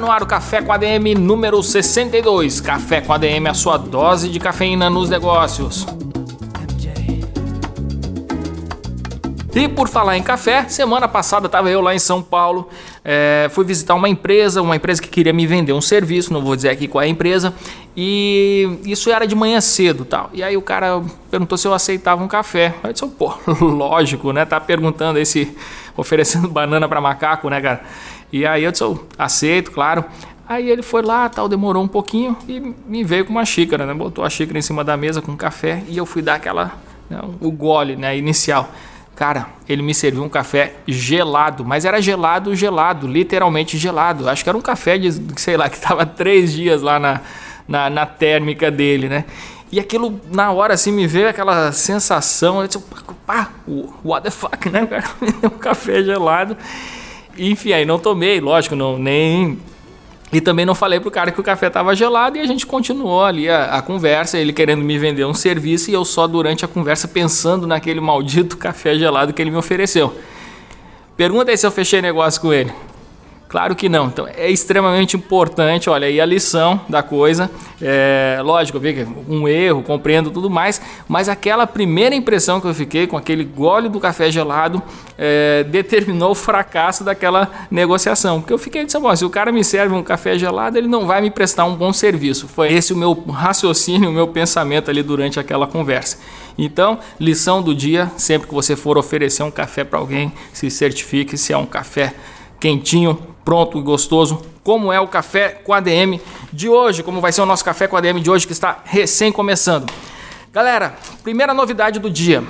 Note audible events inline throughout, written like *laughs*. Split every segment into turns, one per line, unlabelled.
No ar o Café com ADM número 62. Café com ADM, a sua dose de cafeína nos negócios. E por falar em café, semana passada estava eu lá em São Paulo, é, fui visitar uma empresa, uma empresa que queria me vender um serviço, não vou dizer aqui qual é a empresa, e isso era de manhã cedo tal. E aí o cara perguntou se eu aceitava um café. Eu disse, pô, *laughs* lógico, né? Tá perguntando aí se oferecendo *laughs* banana para macaco, né, cara? E aí eu disse, oh, aceito, claro. Aí ele foi lá, tal, demorou um pouquinho e me veio com uma xícara, né? Botou a xícara em cima da mesa com café e eu fui dar aquela, né, o gole, né, inicial. Cara, ele me serviu um café gelado, mas era gelado, gelado, literalmente gelado. Acho que era um café de, sei lá, que estava três dias lá na, na, na, térmica dele, né? E aquilo, na hora, assim, me veio aquela sensação, eu disse, pá, what the fuck, né? *laughs* um café gelado. Enfim, aí não tomei, lógico, não, nem. E também não falei pro cara que o café estava gelado e a gente continuou ali a, a, conversa, ele querendo me vender um serviço e eu só durante a conversa pensando naquele maldito *laughs* café gelado que ele me ofereceu. Pergunta aí se eu fechei negócio com ele. Claro que não. Então é extremamente importante, olha aí a lição da coisa. É, lógico, vi um erro, compreendo tudo mais, mas aquela primeira impressão que eu fiquei com aquele gole do café gelado é, determinou o fracasso daquela negociação. Porque eu fiquei dizendo, se o cara me serve um café gelado, ele não vai me prestar um bom serviço. Foi esse o meu raciocínio, o meu pensamento ali durante aquela conversa. Então, lição do dia: sempre que você for oferecer um café para alguém, se certifique se é um café quentinho, pronto e gostoso, como é o café com ADM de hoje, como vai ser o nosso café com ADM de hoje que está recém começando. Galera, primeira novidade do dia.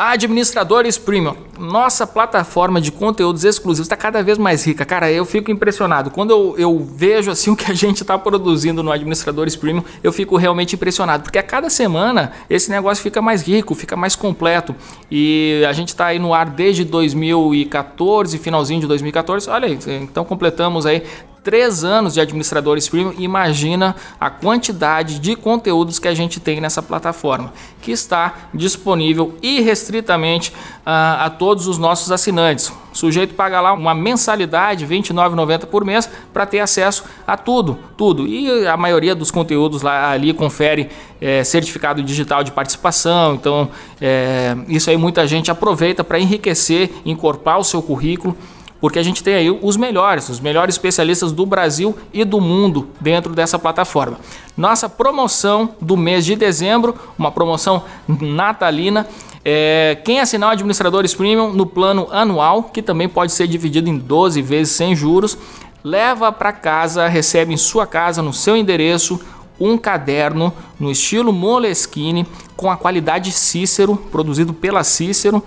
Administradores Premium, nossa plataforma de conteúdos exclusivos está cada vez mais rica. Cara, eu fico impressionado. Quando eu, eu vejo assim *laughs* o que a gente está produzindo no Administradores Premium, eu fico realmente impressionado. Porque a cada semana esse negócio fica mais rico, fica mais completo. E a gente está aí no ar desde 2014, finalzinho de 2014. Olha aí, então completamos aí três anos de administradores premium, imagina a quantidade de conteúdos que a gente tem nessa plataforma, que está disponível irrestritamente uh, a todos os nossos assinantes. O sujeito paga lá uma mensalidade, R$ 29,90 por mês, para ter acesso a tudo, tudo. E a maioria dos conteúdos lá ali confere é, certificado digital de participação. Então, é, isso aí muita gente aproveita para enriquecer, incorporar o seu currículo porque a gente tem aí os melhores, os melhores especialistas do Brasil e do mundo dentro dessa plataforma. Nossa promoção do mês de dezembro, uma promoção natalina. É, quem assinar o Administradores Premium no plano anual, que também pode ser dividido em 12 vezes sem juros, leva para casa, recebe em sua casa, no seu endereço, um caderno no estilo Moleskine com a qualidade Cícero, produzido pela Cícero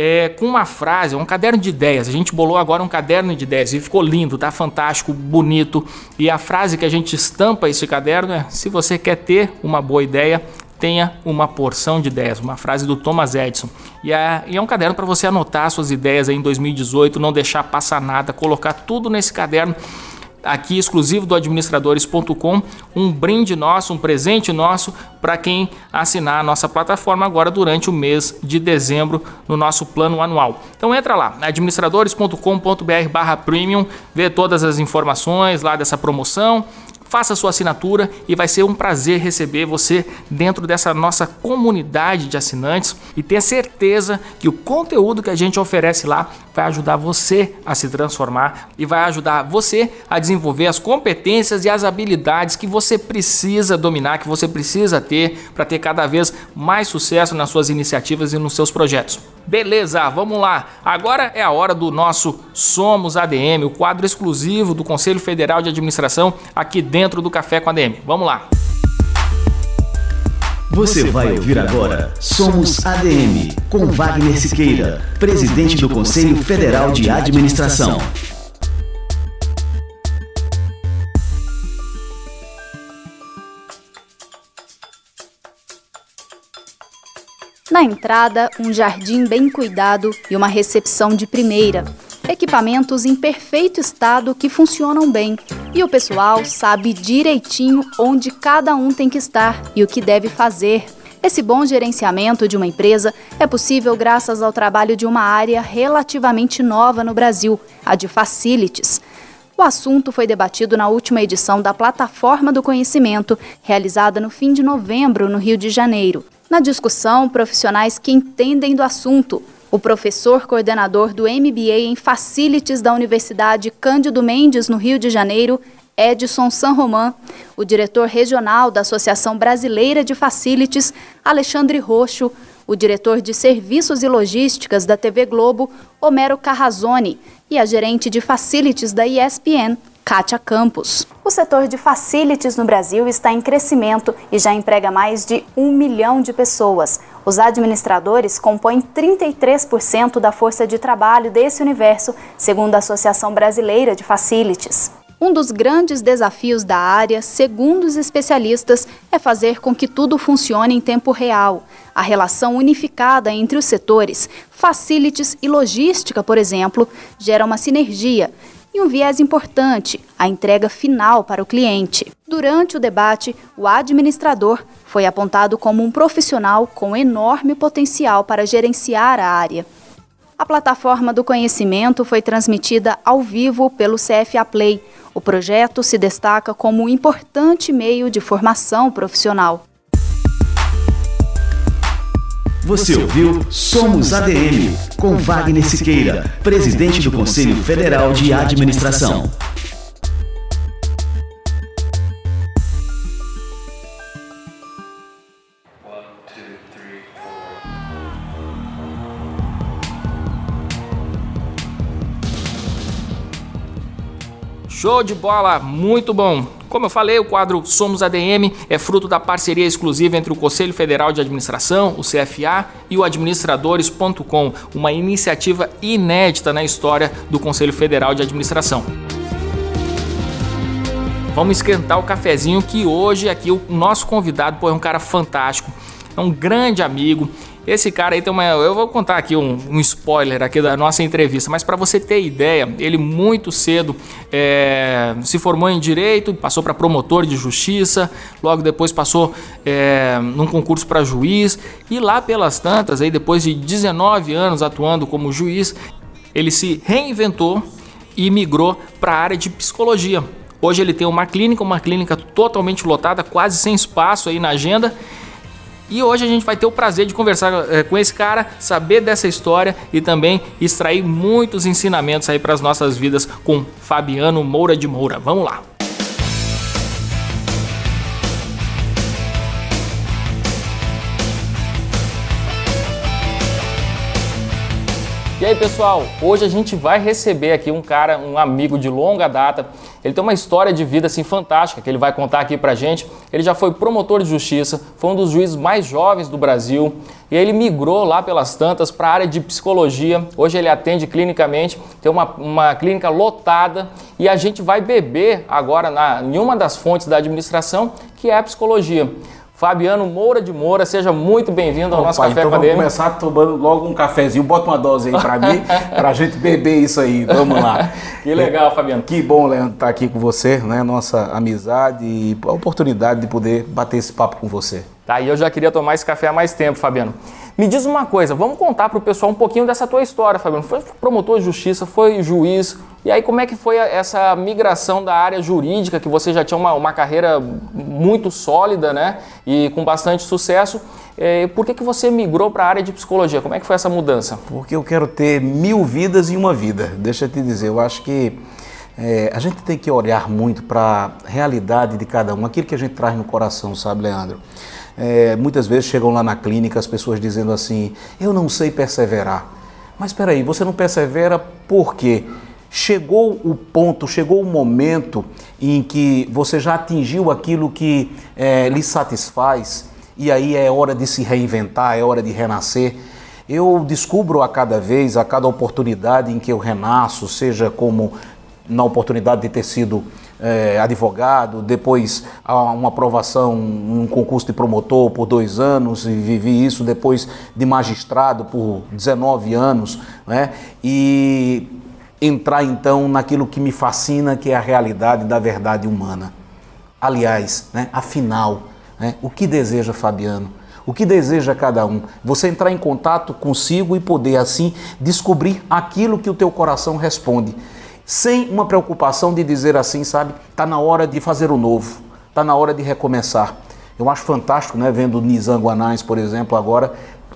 é, com uma frase, um caderno de ideias. A gente bolou agora um caderno de ideias e ficou lindo, tá fantástico, bonito. E a frase que a gente estampa esse caderno é: se você quer ter uma boa ideia, tenha uma porção de ideias, uma frase do Thomas Edison. E é, e é um caderno para você anotar suas ideias aí em 2018, não deixar passar nada, colocar tudo nesse caderno aqui exclusivo do administradores.com, um brinde nosso, um presente nosso para quem assinar a nossa plataforma agora durante o mês de dezembro no nosso plano anual. Então entra lá, administradores.com.br/premium, vê todas as informações lá dessa promoção faça sua assinatura e vai ser um prazer receber você dentro dessa nossa comunidade de assinantes e tenha certeza que o conteúdo que a gente oferece lá vai ajudar você a se transformar e vai ajudar você a desenvolver as competências e as habilidades que você precisa dominar, que você precisa ter para ter cada vez mais sucesso nas suas iniciativas e nos seus projetos. Beleza, vamos lá. Agora é a hora do nosso Somos ADM, o quadro exclusivo do Conselho Federal de Administração aqui dentro do Café com ADM. Vamos lá.
Você vai ouvir agora Somos ADM, com Wagner Siqueira, presidente do Conselho Federal de Administração.
Na entrada, um jardim bem cuidado e uma recepção de primeira. Equipamentos em perfeito estado que funcionam bem. E o pessoal sabe direitinho onde cada um tem que estar e o que deve fazer. Esse bom gerenciamento de uma empresa é possível graças ao trabalho de uma área relativamente nova no Brasil, a de facilities. O assunto foi debatido na última edição da Plataforma do Conhecimento, realizada no fim de novembro, no Rio de Janeiro. Na discussão, profissionais que entendem do assunto, o professor coordenador do MBA em Facilities da Universidade Cândido Mendes, no Rio de Janeiro, Edson San Román, o diretor regional da Associação Brasileira de Facilities, Alexandre Roxo, o diretor de Serviços e Logísticas da TV Globo, Homero Carrazone, e a gerente de Facilities da ESPN, Kátia Campos. O setor de facilities no Brasil está em crescimento e já emprega mais de um milhão de pessoas. Os administradores compõem 33% da força de trabalho desse universo, segundo a Associação Brasileira de Facilities. Um dos grandes desafios da área, segundo os especialistas, é fazer com que tudo funcione em tempo real. A relação unificada entre os setores, facilities e logística, por exemplo, gera uma sinergia um viés importante, a entrega final para o cliente. Durante o debate, o administrador foi apontado como um profissional com enorme potencial para gerenciar a área. A plataforma do conhecimento foi transmitida ao vivo pelo CFA Play. O projeto se destaca como um importante meio de formação profissional.
Você ouviu Somos ADM, com Wagner Siqueira, presidente do Conselho Federal de Administração.
Show de bola, muito bom. Como eu falei, o quadro Somos ADM é fruto da parceria exclusiva entre o Conselho Federal de Administração, o CFA, e o administradores.com, uma iniciativa inédita na história do Conselho Federal de Administração. Vamos esquentar o cafezinho que hoje aqui o nosso convidado pô, é um cara fantástico, é um grande amigo, esse cara aí tem uma. Eu vou contar aqui um, um spoiler aqui da nossa entrevista, mas para você ter ideia, ele muito cedo é, se formou em direito, passou para promotor de justiça, logo depois passou é, num concurso para juiz e lá pelas tantas, aí depois de 19 anos atuando como juiz, ele se reinventou e migrou para a área de psicologia. Hoje ele tem uma clínica, uma clínica totalmente lotada, quase sem espaço aí na agenda e hoje a gente vai ter o prazer de conversar é, com esse cara, saber dessa história e também extrair muitos ensinamentos aí para as nossas vidas com Fabiano Moura de Moura. Vamos lá. Aí pessoal, hoje a gente vai receber aqui um cara, um amigo de longa data. Ele tem uma história de vida assim fantástica que ele vai contar aqui pra gente. Ele já foi promotor de justiça, foi um dos juízes mais jovens do Brasil e aí ele migrou lá pelas tantas para a área de psicologia. Hoje ele atende clinicamente, tem uma, uma clínica lotada e a gente vai beber agora na, em uma das fontes da administração que é a psicologia. Fabiano Moura de Moura, seja muito bem-vindo ao Opa, nosso Café
então
Vamos
começar tomando logo um cafezinho, bota uma dose aí para mim, *laughs* para a gente beber isso aí, vamos lá.
Que legal, Fabiano.
Que bom, Leandro, estar tá aqui com você, né? Nossa amizade e a oportunidade de poder bater esse papo com você.
Tá, e eu já queria tomar esse café há mais tempo, Fabiano. Me diz uma coisa, vamos contar para o pessoal um pouquinho dessa tua história, Fabiano. Foi promotor de justiça, foi juiz, e aí como é que foi essa migração da área jurídica, que você já tinha uma, uma carreira muito sólida, né, e com bastante sucesso, é, por que, que você migrou para a área de psicologia? Como é que foi essa mudança?
Porque eu quero ter mil vidas em uma vida, deixa eu te dizer, eu acho que é, a gente tem que olhar muito para a realidade de cada um, aquilo que a gente traz no coração, sabe, Leandro? É, muitas vezes chegam lá na clínica as pessoas dizendo assim: eu não sei perseverar. Mas espera aí, você não persevera por quê? Chegou o ponto, chegou o momento em que você já atingiu aquilo que é, lhe satisfaz e aí é hora de se reinventar, é hora de renascer. Eu descubro a cada vez, a cada oportunidade em que eu renasço, seja como na oportunidade de ter sido é, advogado, depois uma aprovação, um concurso de promotor por dois anos, e vivi isso depois de magistrado por 19 anos, né? e entrar então naquilo que me fascina, que é a realidade da verdade humana. Aliás, né, afinal, né, o que deseja Fabiano? O que deseja cada um? Você entrar em contato consigo e poder assim descobrir aquilo que o teu coração responde, sem uma preocupação de dizer assim, sabe, está na hora de fazer o novo, está na hora de recomeçar. Eu acho fantástico, né, vendo Nizam Guanais, por exemplo, agora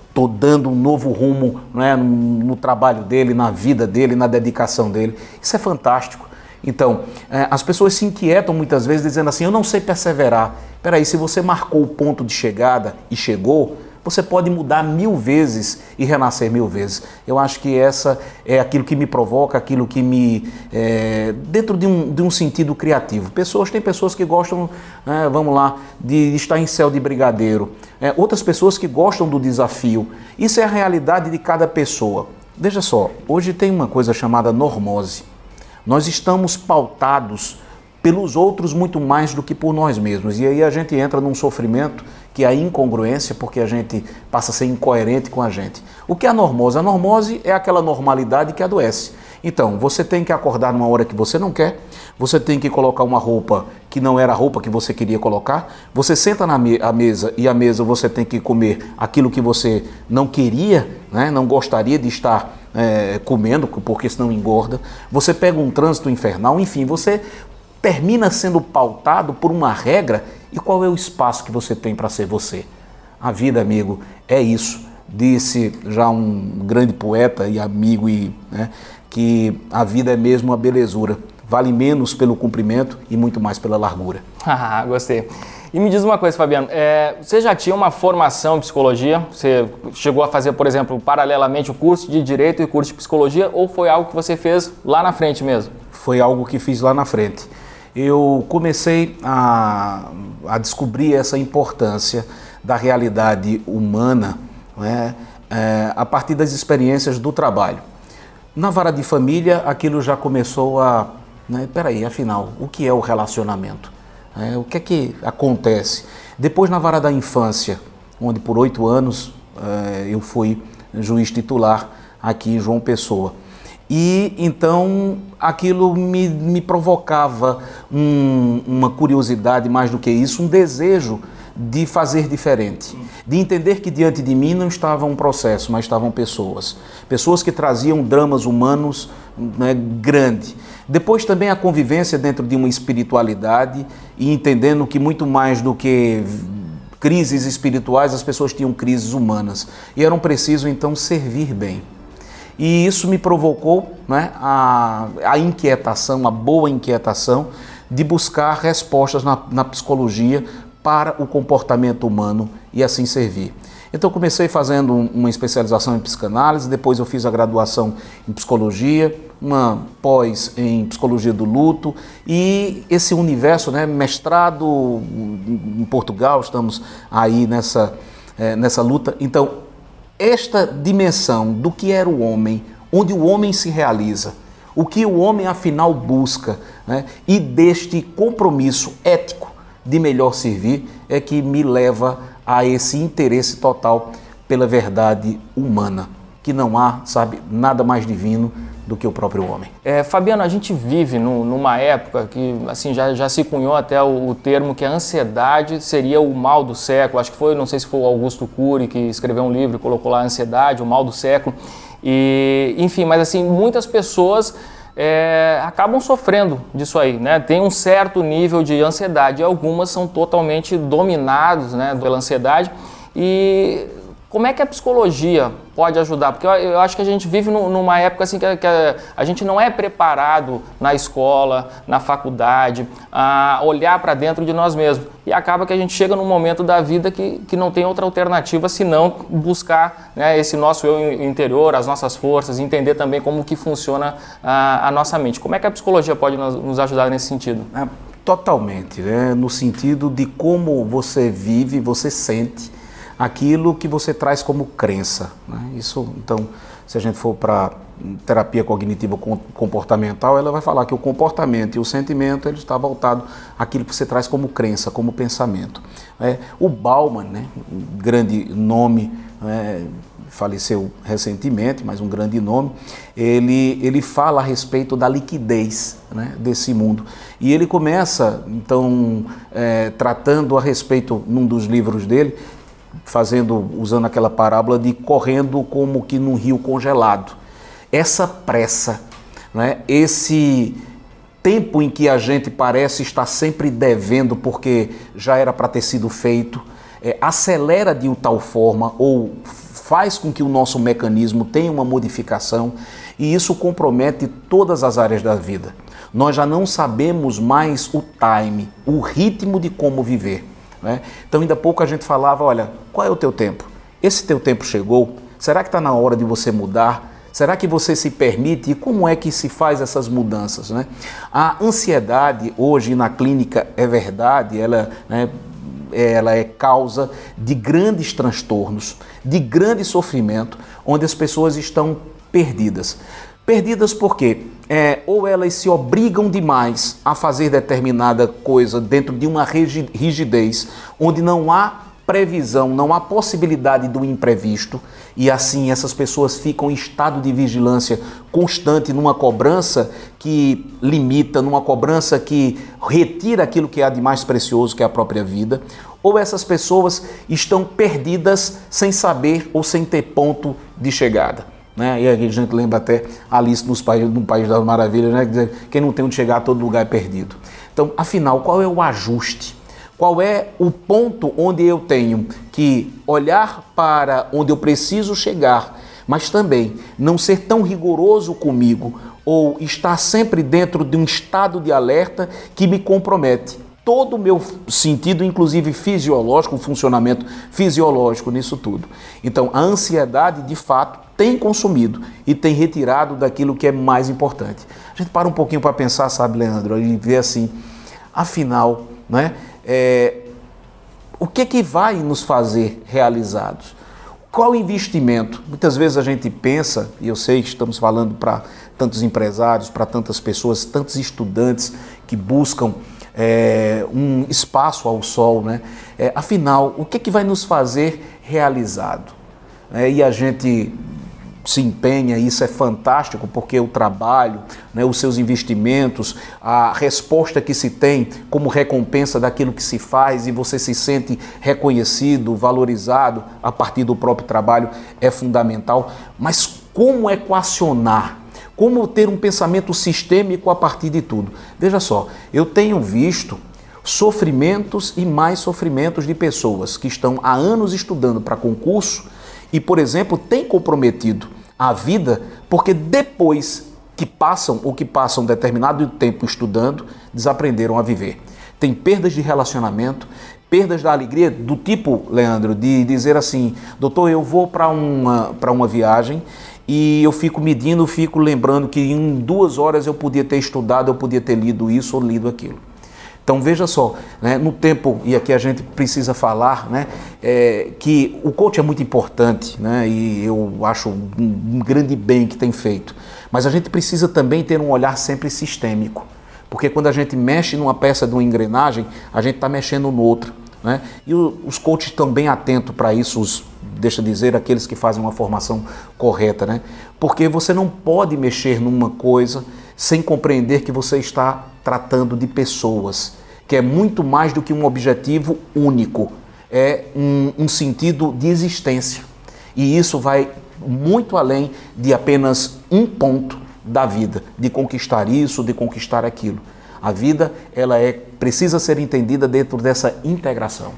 estou dando um novo rumo né, no, no trabalho dele, na vida dele, na dedicação dele. Isso é fantástico. Então, é, as pessoas se inquietam muitas vezes dizendo assim: eu não sei perseverar. Peraí, se você marcou o ponto de chegada e chegou, você pode mudar mil vezes e renascer mil vezes. Eu acho que essa é aquilo que me provoca, aquilo que me. É, dentro de um, de um sentido criativo. Pessoas, tem pessoas que gostam, é, vamos lá, de estar em céu de brigadeiro. É, outras pessoas que gostam do desafio. Isso é a realidade de cada pessoa. Veja só, hoje tem uma coisa chamada normose. Nós estamos pautados pelos outros muito mais do que por nós mesmos. E aí a gente entra num sofrimento que é a incongruência, porque a gente passa a ser incoerente com a gente. O que é a normose? A normose é aquela normalidade que adoece. Então, você tem que acordar numa hora que você não quer, você tem que colocar uma roupa que não era a roupa que você queria colocar, você senta na me mesa e a mesa você tem que comer aquilo que você não queria, né? não gostaria de estar é, comendo, porque senão engorda. Você pega um trânsito infernal, enfim, você termina sendo pautado por uma regra. E qual é o espaço que você tem para ser você? A vida, amigo, é isso. Disse já um grande poeta e amigo e né, que a vida é mesmo uma belezura. Vale menos pelo comprimento e muito mais pela largura. *laughs*
Ah, gostei. E me diz uma coisa, Fabiano, é, você já tinha uma formação em psicologia? Você chegou a fazer, por exemplo, paralelamente o curso de Direito e o curso de Psicologia ou foi algo que você fez lá na frente mesmo?
Foi algo que fiz lá na frente. Eu comecei a, a descobrir essa importância da realidade humana né, é, a partir das experiências do trabalho. Na vara de família, aquilo já começou a. Né, peraí, afinal, o que é o relacionamento? É, o que é que acontece? Depois, na vara da infância, onde por oito anos é, eu fui juiz titular aqui em João Pessoa. E então aquilo me, me provocava um, uma curiosidade, mais do que isso, um desejo de fazer diferente, de entender que diante de mim não estava um processo, mas estavam pessoas, pessoas que traziam dramas humanos né, grande. Depois também a convivência dentro de uma espiritualidade e entendendo que muito mais do que crises espirituais, as pessoas tinham crises humanas e eram preciso então servir bem. E isso me provocou né, a, a inquietação, a boa inquietação de buscar respostas na, na psicologia para o comportamento humano e assim servir. Então comecei fazendo uma especialização em psicanálise, depois eu fiz a graduação em psicologia, uma pós em psicologia do luto e esse universo, né, mestrado em Portugal, estamos aí nessa, é, nessa luta. Então esta dimensão do que era o homem, onde o homem se realiza, o que o homem afinal busca, né, e deste compromisso ético de melhor servir é que me leva a esse interesse total pela verdade humana, que não há, sabe, nada mais divino do que o próprio homem.
É, Fabiano, a gente vive no, numa época que assim já, já se cunhou até o, o, termo que a ansiedade seria o mal do século. Acho que foi, não sei se foi o Augusto Cury que escreveu um livro e colocou lá a ansiedade, o mal do século. E, enfim, mas assim, muitas pessoas é, acabam sofrendo disso aí, né? Tem um certo nível de ansiedade, algumas são totalmente dominados, né, pela ansiedade e como é que a psicologia pode ajudar? Porque eu, acho que a gente vive numa época assim que, a, gente não é preparado na escola, na faculdade, a olhar para dentro de nós mesmos. E acaba que a gente chega num momento da vida que, que não tem outra alternativa senão buscar né, esse nosso eu interior, as nossas forças, entender também como que funciona a, a nossa mente. Como é que a psicologia pode nos, nos ajudar nesse sentido?
É, Totalmente, né? no sentido de como você vive, você sente aquilo que você traz como crença. Né? Isso, então, se a gente for para terapia cognitiva comportamental, ela vai falar que o comportamento e o sentimento ele está voltado àquilo que você traz como crença, como pensamento. É, o Bauman, né, um grande nome, né, faleceu recentemente, mas um grande nome, ele, ele fala a respeito da liquidez né, desse mundo. E ele começa, então, é, tratando a respeito, num dos livros dele, fazendo, usando aquela parábola de correndo como que num rio congelado. Essa pressa, né, esse tempo em que a gente parece estar sempre devendo porque já era para ter sido feito, é, acelera de tal forma ou faz com que o nosso mecanismo tenha uma modificação e isso compromete todas as áreas da vida. Nós já não sabemos mais o time, o ritmo de como viver. Né? Então, ainda pouco a gente falava: olha, qual é o teu tempo? Esse teu tempo chegou? Será que está na hora de você mudar? Será que você se permite? E como é que se faz essas mudanças? Né? A ansiedade, hoje na clínica, é verdade, ela, né, ela é causa de grandes transtornos, de grande sofrimento, onde as pessoas estão perdidas. Perdidas porque é, ou elas se obrigam demais a fazer determinada coisa dentro de uma rigidez onde não há previsão, não há possibilidade do imprevisto, e assim essas pessoas ficam em estado de vigilância constante numa cobrança que limita, numa cobrança que retira aquilo que há de mais precioso, que é a própria vida, ou essas pessoas estão perdidas sem saber ou sem ter ponto de chegada. Né? E a gente lembra até Alice nos país, no País das Maravilhas, né? quem não tem onde chegar, todo lugar é perdido. Então, afinal, qual é o ajuste? Qual é o ponto onde eu tenho que olhar para onde eu preciso chegar, mas também não ser tão rigoroso comigo ou estar sempre dentro de um estado de alerta que me compromete? todo o meu sentido, inclusive fisiológico, o funcionamento fisiológico nisso tudo. Então, a ansiedade, de fato, tem consumido e tem retirado daquilo que é mais importante. A gente para um pouquinho para pensar, sabe, Leandro, e ver assim, afinal, né, é, o que, que vai nos fazer realizados? Qual investimento? Muitas vezes a gente pensa, e eu sei que estamos falando para tantos empresários, para tantas pessoas, tantos estudantes que buscam é, um espaço ao sol, né? É, afinal, o que, que vai nos fazer realizado? É, e a gente se empenha, isso é fantástico, porque o trabalho, né, os seus investimentos, a resposta que se tem como recompensa daquilo que se faz e você se sente reconhecido, valorizado a partir do próprio trabalho é fundamental. Mas como equacionar como ter um pensamento sistêmico a partir de tudo? Veja só, eu tenho visto sofrimentos e mais sofrimentos de pessoas que estão há anos estudando para concurso e, por exemplo, têm comprometido a vida porque depois que passam ou que passam determinado tempo estudando, desaprenderam a viver. Tem perdas de relacionamento, perdas da alegria do tipo, Leandro, de dizer assim, doutor, eu vou para uma, uma viagem e eu fico medindo, fico lembrando que em duas horas eu podia ter estudado, eu podia ter lido isso ou lido aquilo. Então veja só, né, no tempo, e aqui a gente precisa falar, né, é, que o coach é muito importante, né, e eu acho um, um grande bem que tem feito, mas a gente precisa também ter um olhar sempre sistêmico, porque quando a gente mexe numa peça de uma engrenagem, a gente está mexendo noutra. Né? E os coaches bem atentos para isso, os deixa dizer, aqueles que fazem uma formação correta, né? Porque você não pode mexer numa coisa sem compreender que você está tratando de pessoas, que é muito mais do que um objetivo único, é um, um sentido de existência. E isso vai muito além de apenas um ponto da vida, de conquistar isso, de conquistar aquilo. A vida, ela é precisa ser entendida dentro dessa integração.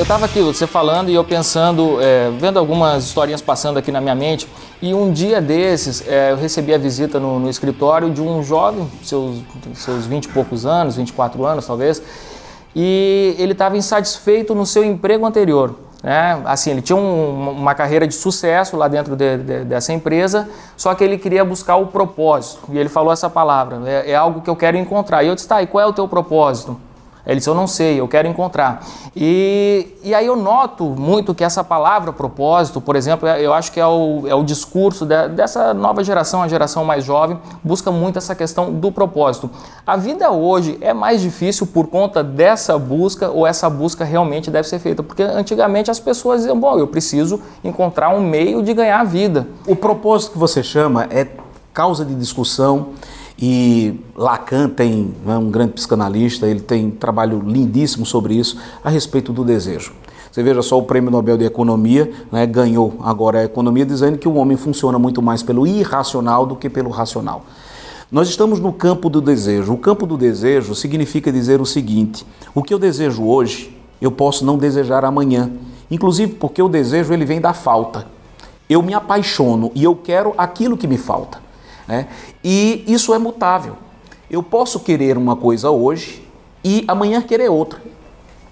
Eu estava aqui, você falando e eu pensando, é, vendo algumas historinhas passando aqui na minha mente, e um dia desses é, eu recebi a visita no, no, escritório de um jovem, seus, seus 20 e poucos anos, 24 anos talvez, e ele estava insatisfeito no seu emprego anterior. Né? Assim, ele tinha um, uma carreira de sucesso lá dentro de, de, dessa empresa, só que ele queria buscar o propósito. E ele falou essa palavra: é, é algo que eu quero encontrar. E eu disse: tá, e qual é o teu propósito? Ele disse: Eu não sei, eu quero encontrar. E, e aí eu noto muito que essa palavra propósito, por exemplo, é, eu acho que é o, é o discurso de, dessa nova geração, a geração mais jovem, busca muito essa questão do propósito. A vida hoje é mais difícil por conta dessa busca ou essa busca realmente deve ser feita? Porque antigamente as pessoas diziam: Bom, eu preciso encontrar um meio de ganhar a vida.
O propósito que você chama é causa de discussão e Lacan tem, é um grande psicanalista, ele tem um trabalho lindíssimo sobre isso, a respeito do desejo. Você veja só o Prêmio Nobel de Economia, né, ganhou agora a economia, dizendo que o homem funciona muito mais pelo irracional do que pelo racional. Nós estamos no campo do desejo. O campo do desejo significa dizer o seguinte: o que eu desejo hoje, eu posso não desejar amanhã. Inclusive porque o desejo ele vem da falta. Eu me apaixono e eu quero aquilo que me falta. Né? E isso é mutável. Eu posso querer uma coisa hoje e amanhã querer outra.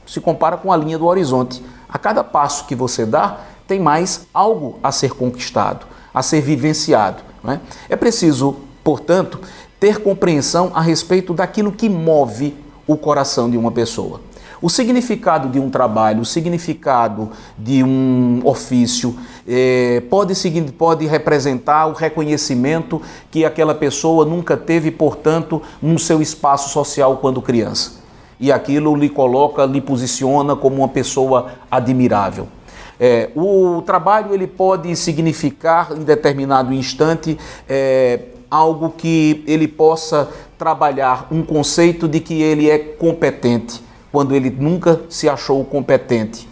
Se compara com a linha do horizonte. A cada passo que você dá, tem mais algo a ser conquistado, a ser vivenciado. Né? É preciso, portanto, ter compreensão a respeito daquilo que move o coração de uma pessoa. O significado de um trabalho, o significado de um ofício, é, pode, pode representar o reconhecimento que aquela pessoa nunca teve, portanto, no seu espaço social quando criança. E aquilo lhe coloca, lhe posiciona como uma pessoa admirável. É, o trabalho ele pode significar em determinado instante é, algo que ele possa trabalhar um conceito de que ele é competente quando ele nunca se achou competente.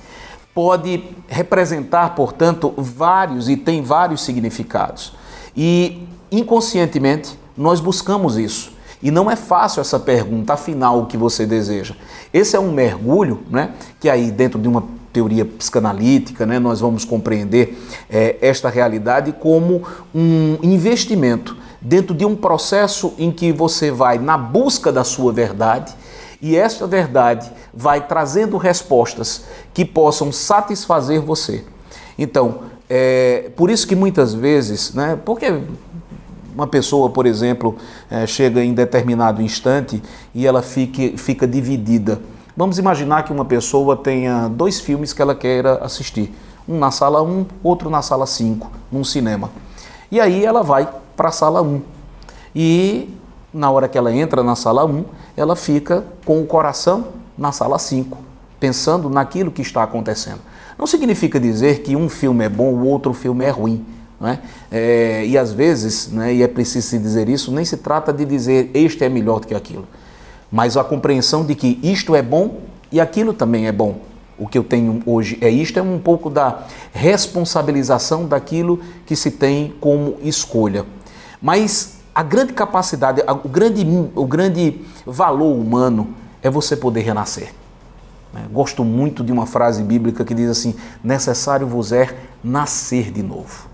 Pode representar, portanto, vários e tem vários significados. E inconscientemente nós buscamos isso. E não é fácil essa pergunta, afinal, o que você deseja. Esse é um mergulho, né? Que aí, dentro de uma teoria psicanalítica, né, nós vamos compreender é, esta realidade como um investimento dentro de um processo em que você vai na busca da sua verdade e esta verdade vai trazendo respostas que possam satisfazer você. Então, é por isso que muitas vezes, né, porque uma pessoa, por exemplo, é, chega em determinado instante e ela fique, fica dividida. Vamos imaginar que uma pessoa tenha dois filmes que ela queira assistir. Um na sala 1, outro na sala 5, num cinema. E aí ela vai para a sala 1. E na hora que ela entra na sala 1, ela fica com o coração na sala 5, pensando naquilo que está acontecendo. Não significa dizer que um filme é bom, o outro filme é ruim. Não é? é e às vezes, né, e é preciso se dizer isso, nem se trata de dizer este é melhor do que aquilo, mas a compreensão de que isto é bom e aquilo também é bom. O que eu tenho hoje é isto, é um pouco da responsabilização daquilo que se tem como escolha. Mas a grande capacidade, o grande, o grande valor humano é você poder renascer. Né? Gosto muito de uma frase bíblica que diz assim: necessário vos é nascer de novo.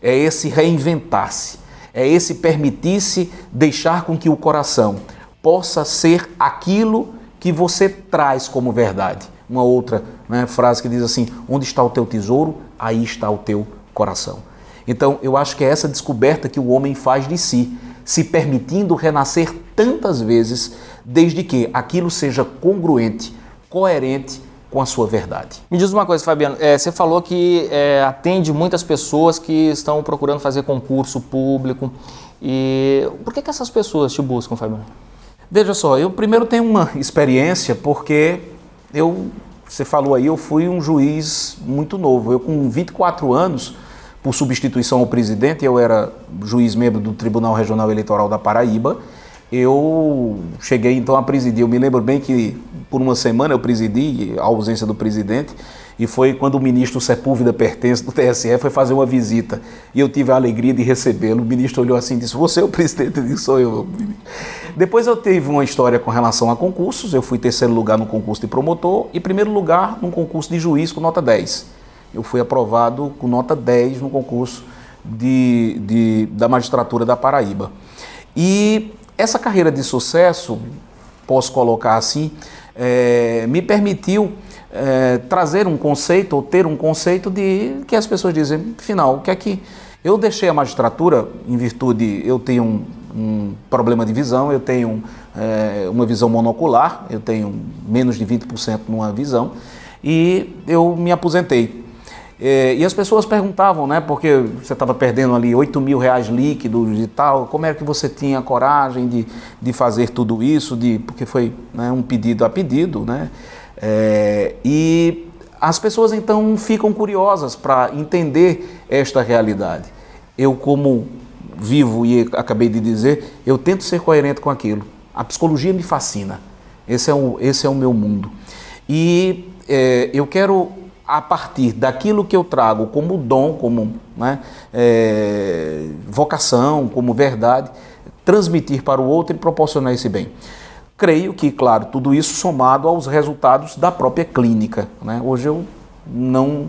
É esse reinventar-se, é esse permitir-se deixar com que o coração possa ser aquilo que você traz como verdade. Uma outra né, frase que diz assim: onde está o teu tesouro, aí está o teu coração. Então, eu acho que é essa descoberta que o homem faz de si, se permitindo renascer tantas vezes, desde que aquilo seja congruente, coerente com a sua verdade.
Me diz uma coisa, Fabiano. É, você falou que é, atende muitas pessoas que estão procurando fazer concurso público. E por que, que essas pessoas te buscam, Fabiano?
Veja só, eu primeiro tenho uma experiência porque eu, você falou aí, eu fui um juiz muito novo. Eu com 24 anos por substituição ao presidente, eu era juiz membro do Tribunal Regional Eleitoral da Paraíba. Eu cheguei então a presidir. Eu me lembro bem que por uma semana eu presidi a ausência do presidente e foi quando o ministro Sepúlveda Pertence do TSE foi fazer uma visita e eu tive a alegria de recebê-lo. O ministro olhou assim e disse: Você é o presidente? Eu disse: Sou eu. Depois eu tive uma história com relação a concursos. Eu fui terceiro lugar no concurso de promotor e primeiro lugar num concurso de juiz com nota 10 eu fui aprovado com nota 10 no concurso de, de, da magistratura da Paraíba. E essa carreira de sucesso, posso colocar assim, é, me permitiu é, trazer um conceito ou ter um conceito de que as pessoas dizem, afinal, o que é que eu deixei a magistratura em virtude eu tenho um, um problema de visão, eu tenho é, uma visão monocular, eu tenho menos de 20% numa visão e eu me aposentei. É, e as pessoas perguntavam, né, porque você estava perdendo ali 8 mil reais líquidos e tal, como é que você tinha coragem de, de fazer tudo isso, de, porque foi né, um pedido a pedido, né? É, e as pessoas então ficam curiosas para entender esta realidade. Eu, como vivo e acabei de dizer, eu tento ser coerente com aquilo. A psicologia me fascina. Esse é o, esse é o meu mundo. E é, eu quero, a partir daquilo que eu trago como dom, como né, é, vocação, como verdade, transmitir para o outro e proporcionar esse bem. Creio que, claro, tudo isso somado aos resultados da própria clínica. Né? Hoje eu não.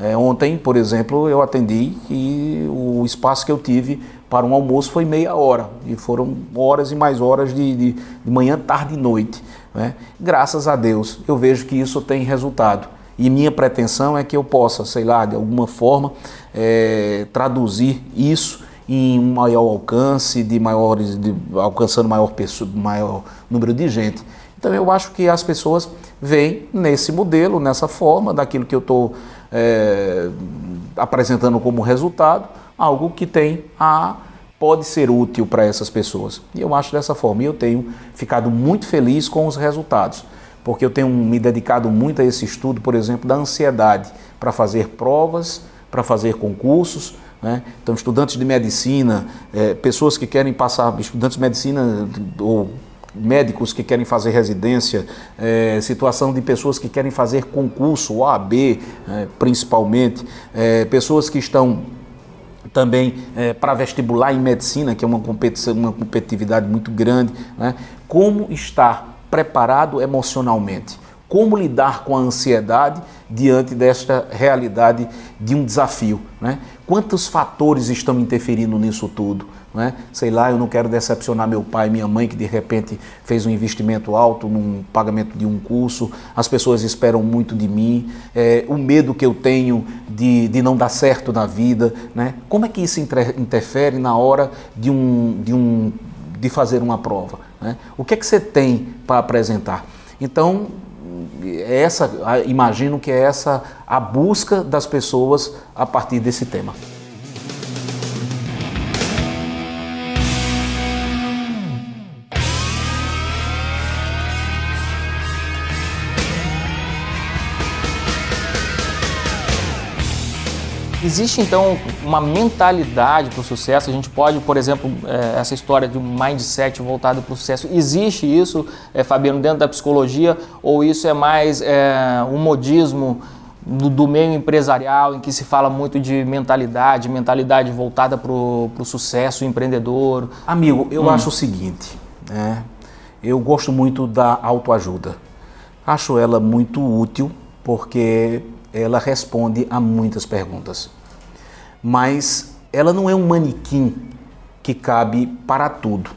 É, ontem, por exemplo, eu atendi e o espaço que eu tive para um almoço foi meia hora. E foram horas e mais horas de, de, de manhã, tarde e noite. Né? Graças a Deus, eu vejo que isso tem resultado. E minha pretensão é que eu possa, sei lá, de alguma forma, é, traduzir isso em um maior alcance, de maiores, de, alcançando maior, maior número de gente. Então eu acho que as pessoas veem nesse modelo, nessa forma, daquilo que eu estou é, apresentando como resultado, algo que tem a pode ser útil para essas pessoas. E eu acho dessa forma. E eu tenho ficado muito feliz com os resultados, porque eu tenho me dedicado muito a esse estudo, por exemplo, da ansiedade, para fazer provas, para fazer concursos, né? Então, estudantes de medicina, é, pessoas que querem passar, estudantes de medicina ou médicos que querem fazer residência, é, situação de pessoas que querem fazer concurso, OAB é, principalmente, é, pessoas que estão também é, para vestibular em medicina, que é uma, competição, uma competitividade muito grande, né? como estar preparado emocionalmente como lidar com a ansiedade diante desta realidade de um desafio. Né? Quantos fatores estão interferindo nisso tudo? Né? Sei lá, eu não quero decepcionar meu pai, minha mãe, que de repente fez um investimento alto num pagamento de um curso, as pessoas esperam muito de mim, é, o medo que eu tenho de, de não dar certo na vida. Né? Como é que isso interfere na hora de, um, de, um, de fazer uma prova? Né? O que é que você tem para apresentar? Então, é essa, imagino que é essa a busca das pessoas a partir desse tema.
Existe então uma mentalidade para o sucesso? A gente pode, por exemplo, é, essa história de um mindset voltado para o sucesso, existe isso, é, Fabiano, dentro da psicologia? Ou isso é mais é, um modismo do, do, meio empresarial, em que se fala muito de mentalidade, mentalidade voltada para o sucesso empreendedor?
Amigo, eu hum. acho o seguinte, né? eu gosto muito da autoajuda. Acho ela muito útil porque ela responde a muitas perguntas. Mas ela não é um manequim que cabe para tudo.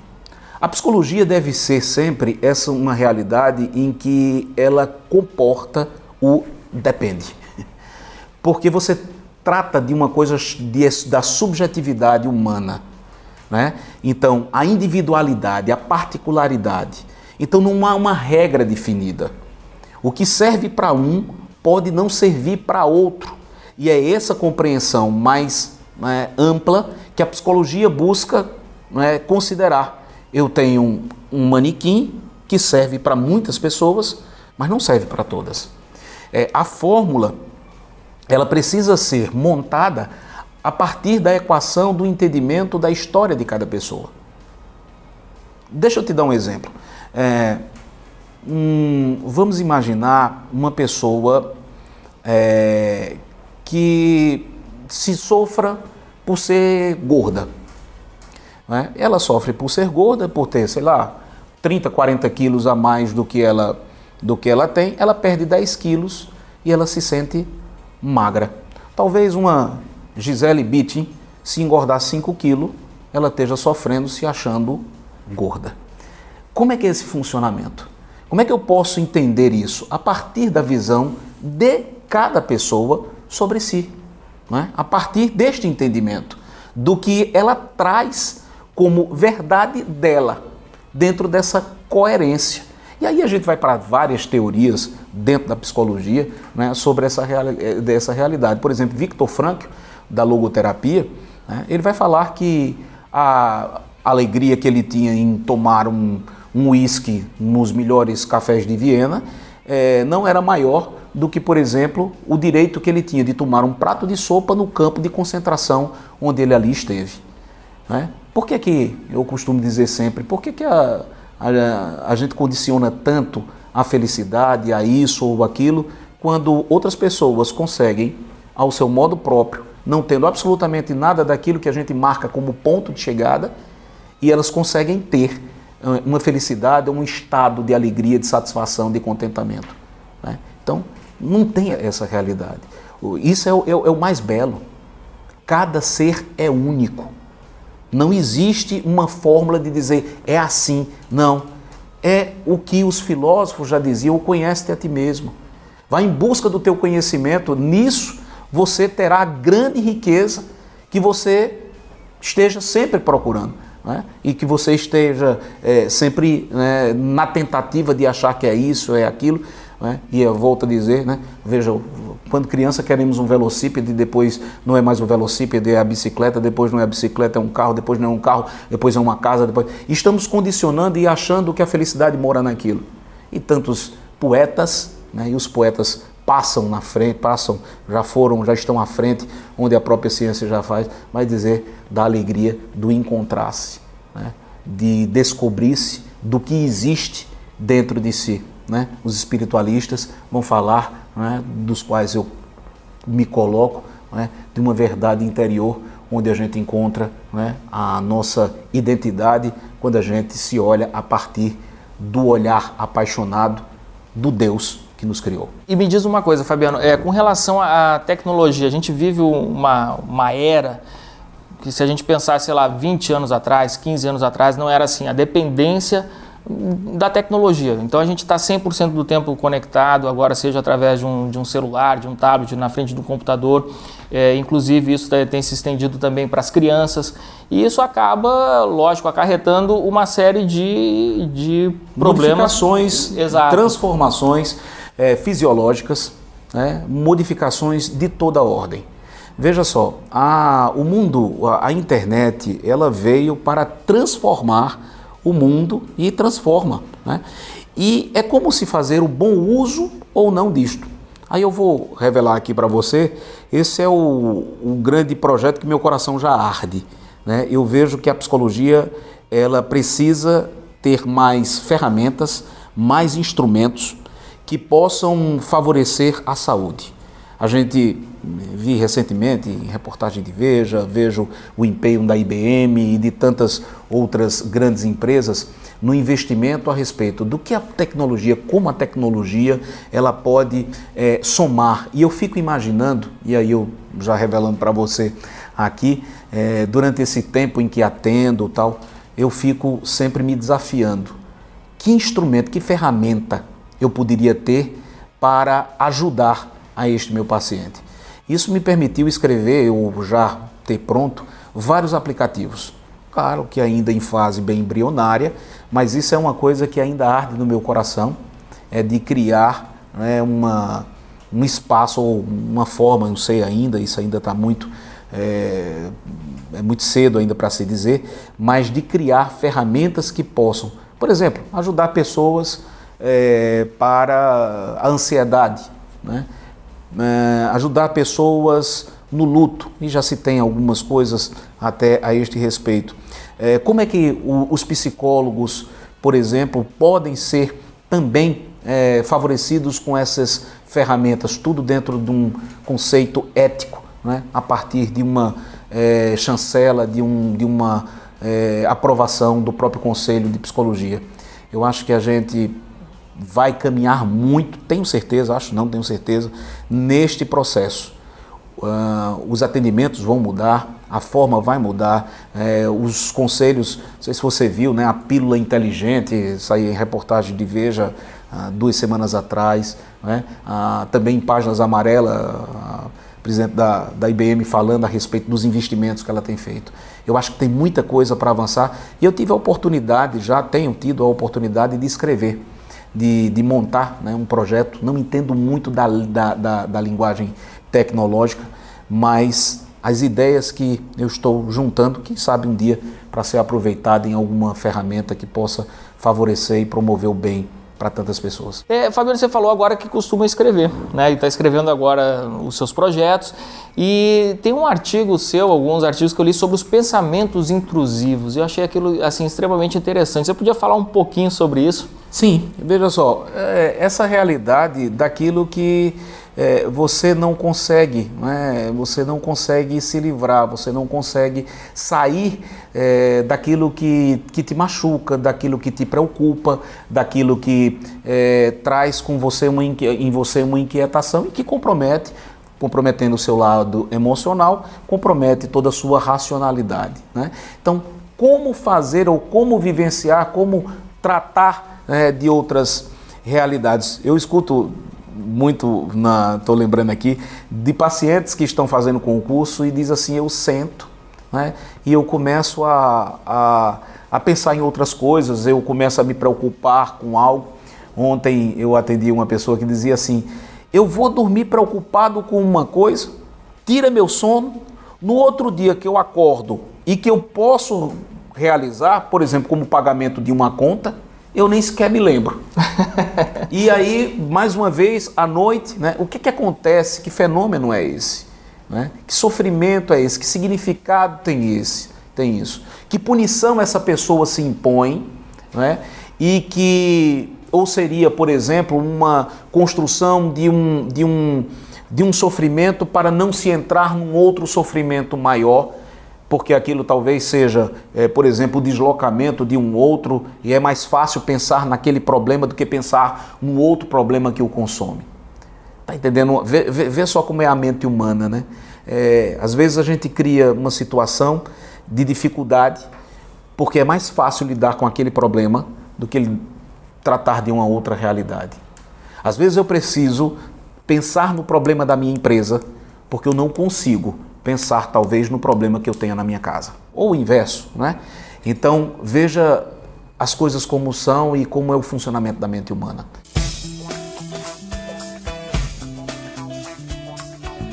A psicologia deve ser sempre essa uma realidade em que ela comporta o depende. *laughs* Porque você trata de uma coisa de, da subjetividade humana. Né? Então, a individualidade, a particularidade. Então, não há uma regra definida. O que serve para um pode não servir para outro. E é essa compreensão mais né, ampla que a psicologia busca né, considerar. Eu tenho um, um manequim que serve para muitas pessoas, mas não serve para todas. É, a fórmula ela precisa ser montada a partir da equação do entendimento da história de cada pessoa. Deixa eu te dar um exemplo. É, um, vamos imaginar uma pessoa é, que se sofra por ser gorda. Né? Ela sofre por ser gorda, por ter, sei lá, 30, 40 quilos a mais do que ela, do que ela tem, ela perde 10 quilos e ela se sente magra. Talvez uma Gisele Bündchen, se engordar 5 quilos, ela esteja sofrendo, se achando gorda. Como é que é esse funcionamento? Como é que eu posso entender isso? A partir da visão de cada pessoa sobre si, né? a partir deste entendimento, do que ela traz como verdade dela, dentro dessa coerência. E aí a gente vai para várias teorias dentro da psicologia né, sobre essa, reali eh, dessa realidade. Por exemplo, Victor Frankl, da logoterapia, né, ele vai falar que a alegria que ele tinha em tomar um uísque um nos melhores cafés de Viena é, não era maior do que, por exemplo, o direito que ele tinha de tomar um prato de sopa no campo de concentração onde ele ali esteve. Né? Por que, que eu costumo dizer sempre, por que, que a, a, a gente condiciona tanto a felicidade, a isso ou aquilo, quando outras pessoas conseguem, ao seu modo próprio, não tendo absolutamente nada daquilo que a gente marca como ponto de chegada, e elas conseguem ter uma felicidade, um estado de alegria, de satisfação, de contentamento. Né? Então, não tem essa realidade. Isso é o, é o, é o mais belo. Cada ser é único. Não existe uma fórmula de dizer é assim. Não. É o que os filósofos já diziam: conhece-te a ti mesmo. Vai em busca do teu conhecimento. Nisso você terá a grande riqueza que você esteja sempre procurando. Né? E que você esteja é, sempre né, na tentativa de achar que é isso, é aquilo. Né? E eu volto a dizer, né? veja, quando criança queremos um velocípede, depois não é mais o velocípede, é a bicicleta, depois não é a bicicleta, é um carro, depois não é um carro, depois é uma casa, depois... Estamos condicionando e achando que a felicidade mora naquilo. E tantos poetas, né? e os poetas passam na frente, passam, já foram, já estão à frente, onde a própria ciência já faz, vai dizer da alegria do encontrar-se, né? de descobrir-se do que existe dentro de si. Né? Os espiritualistas vão falar, né, dos quais eu me coloco, né, de uma verdade interior onde a gente encontra né, a nossa identidade quando a gente se olha a partir do olhar apaixonado do Deus que nos criou.
E me diz uma coisa, Fabiano, é, com relação à tecnologia, a gente vive uma, uma era que se a gente pensar, sei lá, 20 anos atrás, 15 anos atrás, não era assim, a dependência da tecnologia. Então a gente está 100% do tempo conectado, agora seja através de um, de um celular, de um tablet, na frente do computador. É, inclusive isso tem se estendido também para as crianças. E isso acaba, lógico, acarretando uma série de, de problemas.
Exato. transformações é, fisiológicas, né, modificações de toda ordem. Veja só, a, o mundo, a, a internet, ela veio para transformar o mundo e transforma. Né? E é como se fazer o bom uso ou não disto. Aí eu vou revelar aqui para você, esse é o, o, grande projeto que meu coração já arde. Né? Eu vejo que a psicologia ela precisa ter mais ferramentas, mais instrumentos que possam favorecer a saúde. A gente vi recentemente em reportagem de Veja, vejo o empenho da IBM e de tantas outras grandes empresas no investimento a respeito do que a tecnologia, como a tecnologia, ela pode é, somar. E eu fico imaginando, e aí eu já revelando para você aqui, é, durante esse tempo em que atendo tal, eu fico sempre me desafiando. Que instrumento, que ferramenta eu poderia ter para ajudar a este meu paciente? Isso me permitiu escrever, ou já ter pronto, vários aplicativos. Claro que ainda em fase bem embrionária, mas isso é uma coisa que ainda arde no meu coração, é de criar né, uma, um espaço ou uma forma, não sei ainda, isso ainda está muito, é, é muito cedo ainda para se dizer, mas de criar ferramentas que possam, por exemplo, ajudar pessoas é, para a ansiedade, né? é, ajudar pessoas no luto, e já se tem algumas coisas até a este respeito. É, como é que o, os psicólogos, por exemplo, podem ser também é, favorecidos com essas ferramentas, tudo dentro de um conceito ético, né? a partir de uma é, chancela, de, um, de uma é, aprovação do próprio Conselho de Psicologia. Eu acho que a gente vai caminhar muito, tenho certeza, acho não, tenho certeza, neste processo. Uh, os atendimentos vão mudar, a forma vai mudar, é, os conselhos, não sei se você viu, né, a pílula inteligente, saiu em reportagem de Veja há duas semanas atrás, né? ah, também em páginas amarelas, presidente da, da IBM falando a respeito dos investimentos que ela tem feito. Eu acho que tem muita coisa para avançar e eu tive a oportunidade, já tenho tido a oportunidade de escrever, de, de montar né, um projeto. Não entendo muito da, da, da, da linguagem tecnológica, mas as ideias que eu estou juntando, quem sabe um dia para ser aproveitada em alguma ferramenta que possa favorecer e promover o bem para tantas pessoas.
É, Fabiano, você falou agora que costuma escrever, né? E está escrevendo agora os seus projetos. E tem um artigo seu, alguns artigos que eu li sobre os pensamentos intrusivos. Eu achei aquilo assim extremamente interessante. Você podia falar um pouquinho sobre isso?
Sim, veja só, é, essa realidade daquilo que é, você não consegue, né? você não consegue se livrar, você não consegue sair é, daquilo que, que te machuca, daquilo que te preocupa, daquilo que é, traz com você uma, em você uma inquietação e que compromete, comprometendo o seu lado emocional, compromete toda a sua racionalidade. Né? Então, como fazer ou como vivenciar, como tratar né, de outras realidades. Eu escuto muito, estou lembrando aqui, de pacientes que estão fazendo concurso e diz assim, eu sento né, e eu começo a, a, a pensar em outras coisas, eu começo a me preocupar com algo. Ontem eu atendi uma pessoa que dizia assim, eu vou dormir preocupado com uma coisa, tira meu sono, no outro dia que eu acordo e que eu posso realizar, por exemplo, como pagamento de uma conta, eu nem sequer me lembro. e aí, mais uma vez, à noite, né, o que, que acontece? Que fenômeno é esse? Né? Que sofrimento é esse? Que significado tem esse? Tem isso? Que punição essa pessoa se impõe? Né? E que, ou seria, por exemplo, uma construção de um, de um, de um sofrimento para não se entrar num outro sofrimento maior porque aquilo talvez seja, é, por exemplo, o deslocamento de um outro e é mais fácil pensar naquele problema do que pensar um outro problema que o consome. Tá entendendo? Vê, vê, vê só como é a mente humana, né? É, às vezes a gente cria uma situação de dificuldade porque é mais fácil lidar com aquele problema do que tratar de uma outra realidade. Às vezes eu preciso pensar no problema da minha empresa porque eu não consigo pensar talvez no problema que eu tenha na minha casa. Ou o inverso, né? Então, veja as coisas como são e como é o funcionamento da mente humana.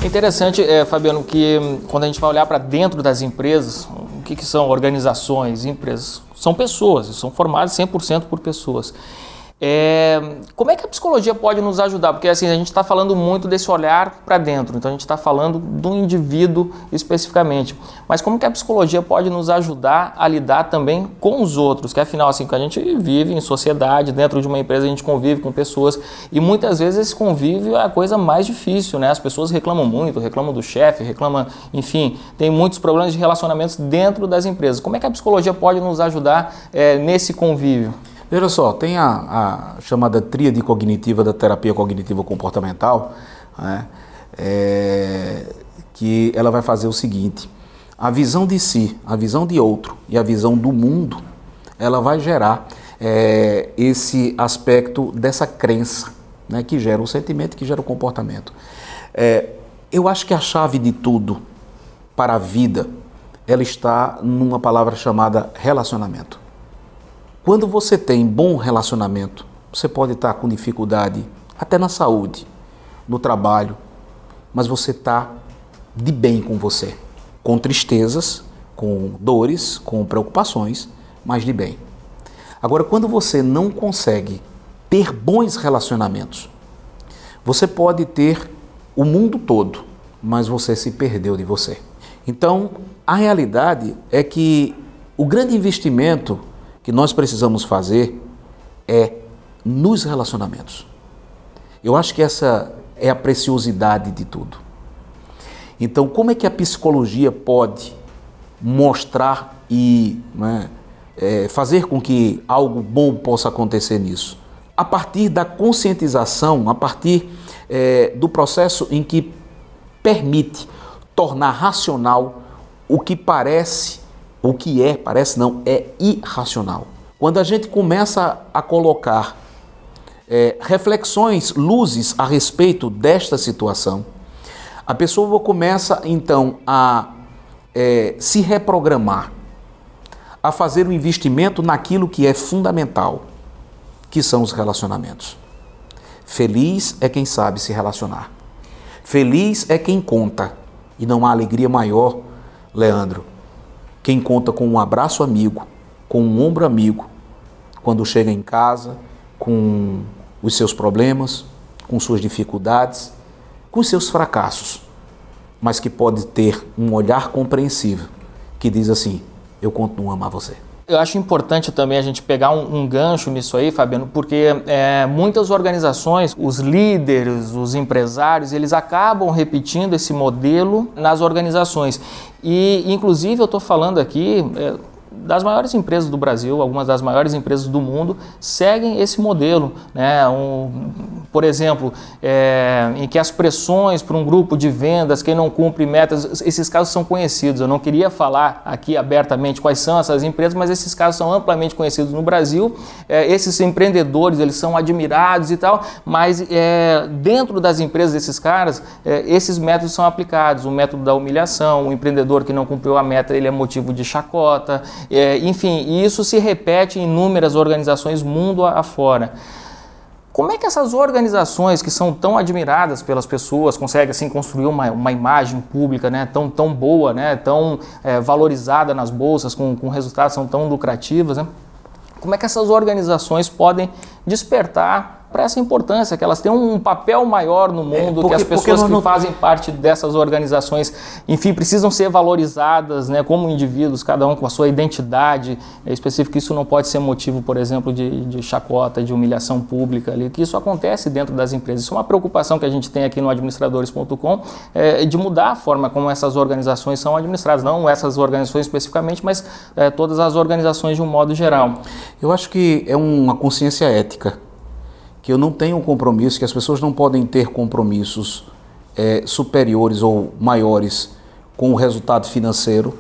É interessante, é, Fabiano, que hum, quando a gente vai olhar para dentro das empresas, o que, que são organizações, empresas? São pessoas, são formadas 100% por pessoas. É, como é que a psicologia pode nos ajudar? Porque assim, a gente está falando muito desse olhar para dentro, então a gente está falando do indivíduo especificamente. Mas como que a psicologia pode nos ajudar a lidar também com os outros? Que afinal, assim, a gente vive em sociedade, dentro de uma empresa a gente convive com pessoas e muitas vezes esse convívio é a coisa mais difícil, né? As pessoas reclamam muito, reclamam do chefe, reclamam, enfim, tem muitos problemas de relacionamentos dentro das empresas. Como é que a psicologia pode nos ajudar é, nesse convívio?
Veja só, tem a, a chamada tríade cognitiva da terapia cognitiva comportamental, né, é, que ela vai fazer o seguinte: a visão de si, a visão de outro e a visão do mundo, ela vai gerar é, esse aspecto dessa crença, né, que gera o sentimento, que gera o comportamento. É, eu acho que a chave de tudo para a vida, ela está numa palavra chamada relacionamento. Quando você tem bom relacionamento, você pode estar com dificuldade até na saúde, no trabalho, mas você está de bem com você, com tristezas, com dores, com preocupações, mas de bem. Agora, quando você não consegue ter bons relacionamentos, você pode ter o mundo todo, mas você se perdeu de você. Então, a realidade é que o grande investimento que nós precisamos fazer é nos relacionamentos. Eu acho que essa é a preciosidade de tudo. Então, como é que a psicologia pode mostrar e né, é, fazer com que algo bom possa acontecer nisso? A partir da conscientização, a partir é, do processo em que permite tornar racional o que parece o que é, parece não, é irracional. Quando a gente começa a colocar é, reflexões, luzes a respeito desta situação, a pessoa começa então a é, se reprogramar, a fazer um investimento naquilo que é fundamental, que são os relacionamentos. Feliz é quem sabe se relacionar. Feliz é quem conta. E não há alegria maior, Leandro, quem conta com um abraço amigo, com um ombro amigo, quando chega em casa, com os seus problemas, com suas dificuldades, com seus fracassos, mas que pode ter um olhar compreensivo que diz assim: Eu continuo a amar você.
Eu acho importante também a gente pegar um, um gancho nisso aí, Fabiano, porque é, muitas organizações, os líderes, os empresários, eles acabam repetindo esse modelo nas organizações. E, inclusive, eu estou falando aqui. É, das maiores empresas do Brasil, algumas das maiores empresas do mundo, seguem esse modelo. Né? Um, por exemplo, é, em que as pressões para um grupo de vendas, quem não cumpre metas, esses casos são conhecidos. Eu não queria falar aqui abertamente quais são essas empresas, mas esses casos são amplamente conhecidos no Brasil. É, esses empreendedores, eles são admirados e tal, mas é, dentro das empresas desses caras, é, esses métodos são aplicados. O método da humilhação, o empreendedor que não cumpriu a meta, ele é motivo de chacota, é, enfim, isso se repete em inúmeras organizações mundo afora. Como é que essas organizações que são tão admiradas pelas pessoas conseguem assim construir uma, uma imagem pública né, tão, tão boa, né, tão é, valorizada nas bolsas, com, com resultados tão lucrativas? Né? Como é que essas organizações podem despertar essa importância, que elas têm um papel maior no mundo, é, porque, que as pessoas que não... fazem parte dessas organizações, enfim, precisam ser valorizadas né, como indivíduos, cada um com a sua identidade é específica. Isso não pode ser motivo, por exemplo, de, de chacota, de humilhação pública, ali, que isso acontece dentro das empresas. Isso é uma preocupação que a gente tem aqui no administradores.com, é, de mudar a forma como essas organizações são administradas, não essas organizações especificamente, mas é, todas as organizações de um modo geral.
Eu acho que é uma consciência ética que eu não tenho compromisso, que as pessoas não podem ter compromissos é, superiores ou maiores com o resultado financeiro,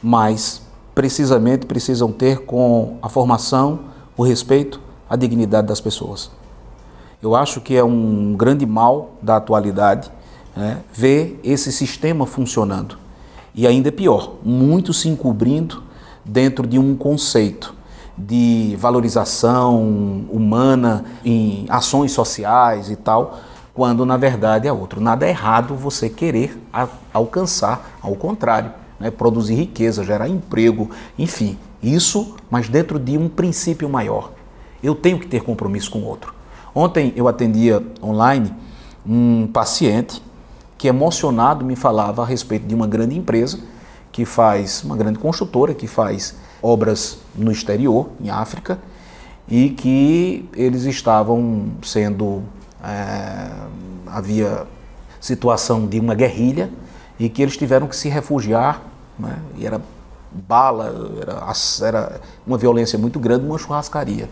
mas precisamente precisam ter com a formação, o respeito, a dignidade das pessoas. Eu acho que é um grande mal da atualidade né, ver esse sistema funcionando. E ainda é pior, muito se encobrindo dentro de um conceito de valorização humana em ações sociais e tal, quando na verdade é outro. Nada é errado você querer alcançar, ao contrário, né? produzir riqueza, gerar emprego, enfim, isso, mas dentro de um princípio maior. Eu tenho que ter compromisso com o outro. Ontem eu atendia online um paciente que emocionado me falava a respeito de uma grande empresa que faz, uma grande construtora que faz obras no exterior, em África, e que eles estavam sendo. É, havia situação de uma guerrilha e que eles tiveram que se refugiar, né, e era bala, era, era uma violência muito grande, uma churrascaria.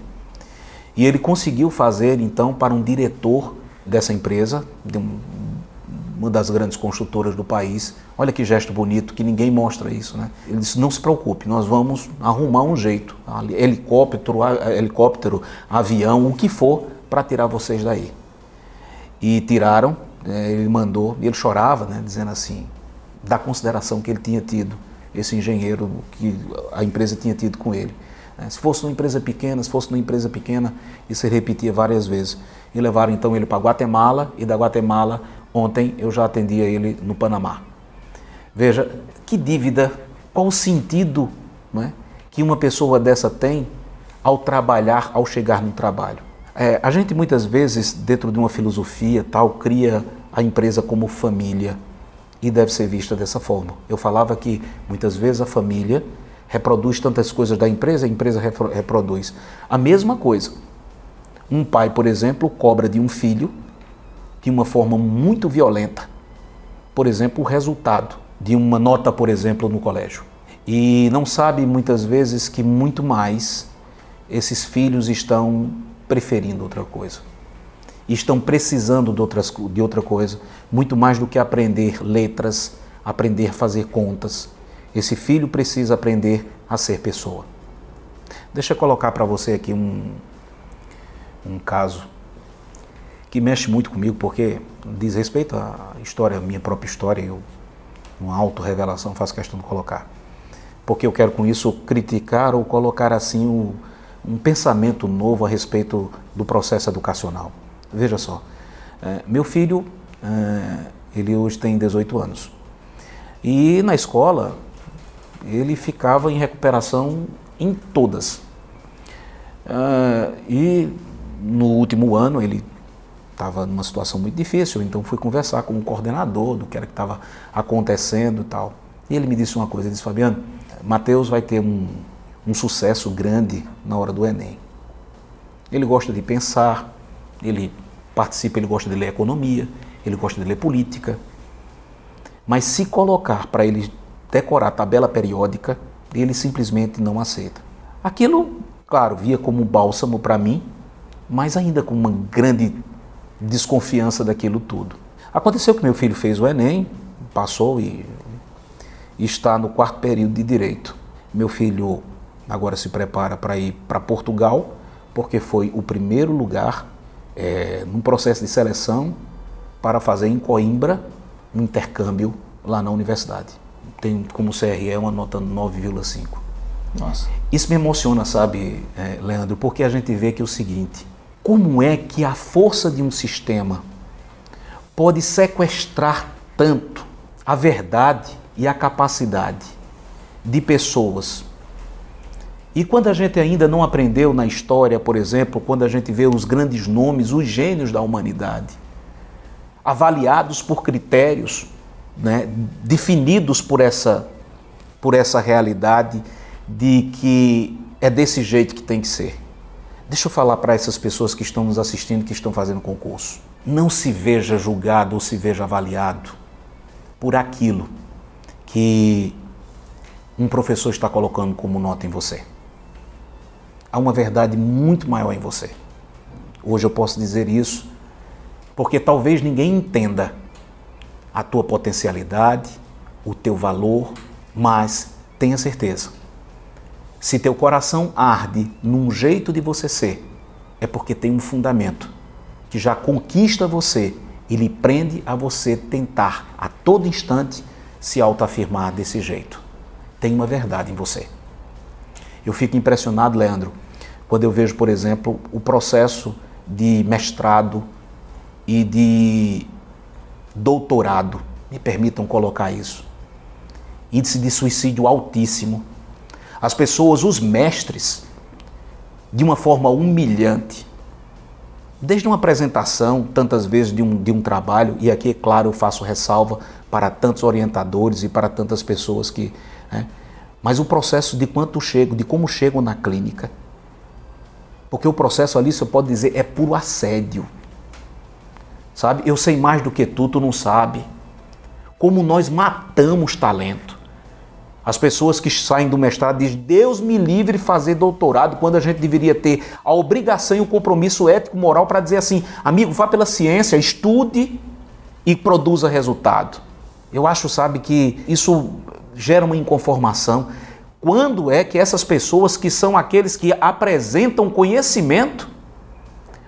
E ele conseguiu fazer, então, para um diretor dessa empresa, de um, uma das grandes construtoras do país. Olha que gesto bonito, que ninguém mostra isso, né? Ele disse: não se preocupe, nós vamos arrumar um jeito, helicóptero, helicóptero, avião, o que for, para tirar vocês daí. E tiraram, né, ele mandou, e ele chorava, né, dizendo assim, da consideração que ele tinha tido, esse engenheiro que a empresa tinha tido com ele. Né. Se fosse uma empresa pequena, se fosse uma empresa pequena, isso ele repetia várias vezes. E levaram então ele para Guatemala, e da Guatemala Ontem eu já atendia ele no Panamá. Veja, que dívida, qual o sentido é, que uma pessoa dessa tem ao trabalhar, ao chegar no trabalho? É, a gente muitas vezes, dentro de uma filosofia tal, cria a empresa como família e deve ser vista dessa forma. Eu falava que muitas vezes a família reproduz tantas coisas da empresa, a empresa reproduz a mesma coisa. Um pai, por exemplo, cobra de um filho de uma forma muito violenta, por exemplo, o resultado de uma nota, por exemplo, no colégio. E não sabe muitas vezes que muito mais esses filhos estão preferindo outra coisa. Estão precisando de, outras, de outra coisa, muito mais do que aprender letras, aprender a fazer contas. Esse filho precisa aprender a ser pessoa. Deixa eu colocar para você aqui um, um caso que mexe muito comigo, porque diz respeito à história, minha própria história, eu, uma autorrevelação, faço questão de colocar. Porque eu quero com isso criticar ou colocar assim o, um pensamento novo a respeito do processo educacional. Veja só, é, meu filho, é, ele hoje tem 18 anos. E na escola, ele ficava em recuperação em todas. Uh, e no último ano ele estava numa situação muito difícil, então fui conversar com o coordenador do que era que estava acontecendo e tal. E ele me disse uma coisa, ele disse, Fabiano, Mateus vai ter um, um sucesso grande na hora do Enem. Ele gosta de pensar, ele participa, ele gosta de ler economia, ele gosta de ler política. Mas se colocar para ele decorar a tabela periódica, ele simplesmente não aceita. Aquilo, claro, via como um bálsamo para mim, mas ainda com uma grande desconfiança daquilo tudo. Aconteceu que meu filho fez o Enem, passou e, e está no quarto período de direito. Meu filho agora se prepara para ir para Portugal, porque foi o primeiro lugar é, num processo de seleção para fazer em Coimbra um intercâmbio lá na universidade. Tem como CRE uma nota 9,5. Nossa. Isso me emociona, sabe, é, Leandro, porque a gente vê que é o seguinte: como é que a força de um sistema pode sequestrar tanto a verdade e a capacidade de pessoas? E quando a gente ainda não aprendeu na história, por exemplo, quando a gente vê os grandes nomes, os gênios da humanidade, avaliados por critérios né, definidos por essa, por essa realidade de que é desse jeito que tem que ser. Deixa eu falar para essas pessoas que estão nos assistindo, que estão fazendo concurso. Não se veja julgado ou se veja avaliado por aquilo que um professor está colocando como nota em você. Há uma verdade muito maior em você. Hoje eu posso dizer isso porque talvez ninguém entenda a tua potencialidade, o teu valor, mas tenha certeza. Se teu coração arde num jeito de você ser, é porque tem um fundamento que já conquista você e lhe prende a você tentar a todo instante se autoafirmar desse jeito. Tem uma verdade em você. Eu fico impressionado, Leandro, quando eu vejo, por exemplo, o processo de mestrado e de doutorado, me permitam colocar isso. Índice de suicídio altíssimo. As pessoas, os mestres, de uma forma humilhante, desde uma apresentação, tantas vezes de um, de um trabalho, e aqui, é claro, eu faço ressalva para tantos orientadores e para tantas pessoas que. Né, mas o processo de quanto chego, de como chegam na clínica. Porque o processo ali, você pode dizer, é puro assédio sabe? Eu sei mais do que tu, tu não sabe. Como nós matamos talento. As pessoas que saem do mestrado dizem, Deus me livre de fazer doutorado, quando a gente deveria ter a obrigação e o compromisso ético, moral para dizer assim, amigo, vá pela ciência, estude e produza resultado. Eu acho, sabe, que isso gera uma inconformação. Quando é que essas pessoas que são aqueles que apresentam conhecimento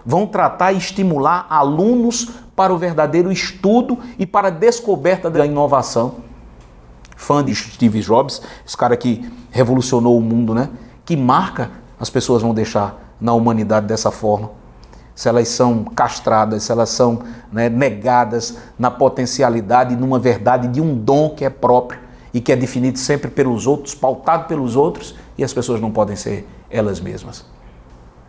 vão tratar e estimular alunos para o verdadeiro estudo e para a descoberta da inovação. Fã de Steve Jobs, esse cara que revolucionou o mundo, né? Que marca as pessoas vão deixar na humanidade dessa forma. Se elas são castradas, se elas são né, negadas na potencialidade, numa verdade de um dom que é próprio e que é definido sempre pelos outros, pautado pelos outros, e as pessoas não podem ser elas mesmas.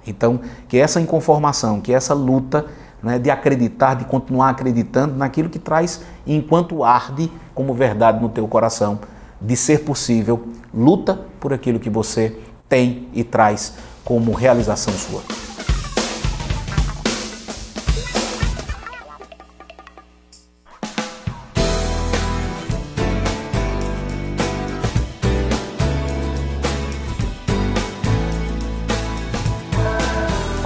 Então, que essa inconformação, que essa luta né, de acreditar, de continuar acreditando naquilo que traz enquanto arde como verdade no teu coração, de ser possível, luta por aquilo que você tem e traz como realização sua.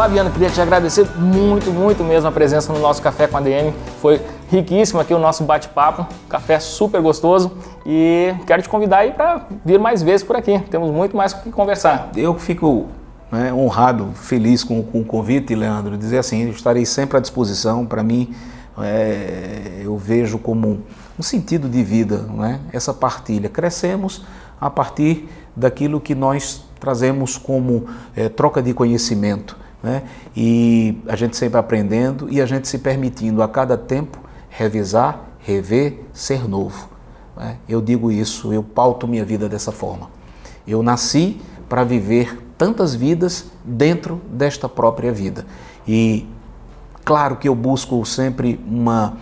Fabiano, queria te agradecer muito, muito mesmo a presença no nosso Café com a DM. Foi riquíssimo aqui o nosso bate-papo, café super gostoso e quero te convidar aí para vir mais vezes por aqui. Temos muito mais o que conversar.
Eu fico né, honrado, feliz com, com, o convite, Leandro, dizer assim, estarei sempre à disposição. Para mim, é, eu vejo como um sentido de vida, né, essa partilha. Crescemos a partir daquilo que nós trazemos como é, troca de conhecimento. Né, e a gente sempre aprendendo e a gente se permitindo a cada tempo revisar, rever, ser novo. Né. Eu digo isso, eu pauto minha vida dessa forma. Eu nasci para viver tantas vidas dentro desta própria vida. E claro que eu busco sempre uma,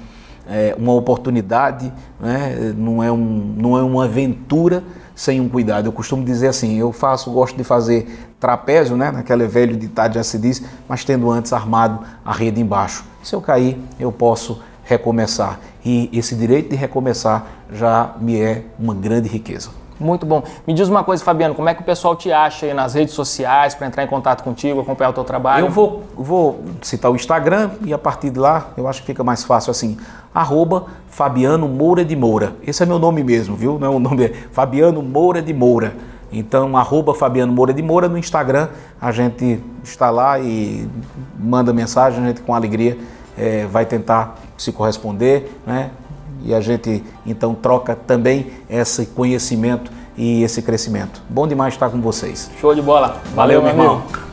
é, uma oportunidade, né? não, é um, não é uma aventura sem um cuidado. Eu costumo dizer assim, eu faço, gosto de fazer trapézio, né? naquele velho ditado já se diz, mas tendo antes armado a rede embaixo. Se eu cair, eu posso recomeçar. E esse direito de recomeçar já me é uma grande riqueza.
Muito bom. Me diz uma coisa, Fabiano, como é que o pessoal te acha aí nas redes sociais para entrar em contato contigo, acompanhar o teu trabalho?
Eu vou, vou citar o Instagram e a partir de lá eu acho que fica mais fácil assim, arroba Fabiano Moura de Moura. Esse é meu nome mesmo, viu? Não é o nome, é Fabiano Moura de Moura. Então, arroba Fabiano Moura de Moura no Instagram, a gente está lá e manda mensagem, a gente com alegria é, vai tentar se corresponder, né? e a gente então troca também esse conhecimento e esse crescimento. Bom demais estar com vocês.
Show de bola. Valeu, Valeu meu irmão. irmão.